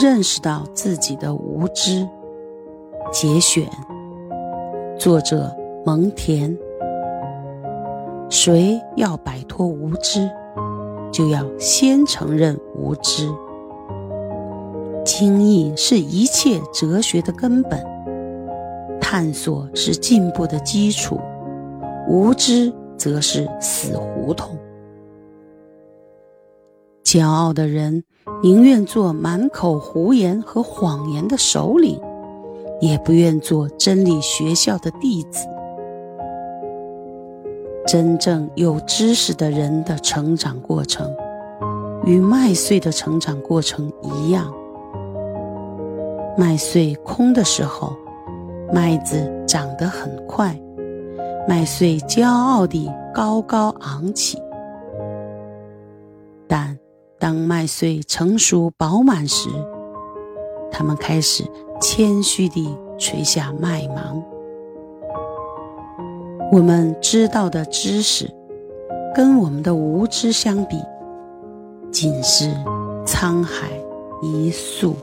认识到自己的无知。节选，作者蒙恬。谁要摆脱无知，就要先承认无知。经义是一切哲学的根本，探索是进步的基础，无知则是死胡同。骄傲的人宁愿做满口胡言和谎言的首领，也不愿做真理学校的弟子。真正有知识的人的成长过程，与麦穗的成长过程一样。麦穗空的时候，麦子长得很快，麦穗骄傲地高高昂起。但当麦穗成熟饱满时，他们开始谦虚地垂下麦芒。我们知道的知识，跟我们的无知相比，仅是沧海一粟。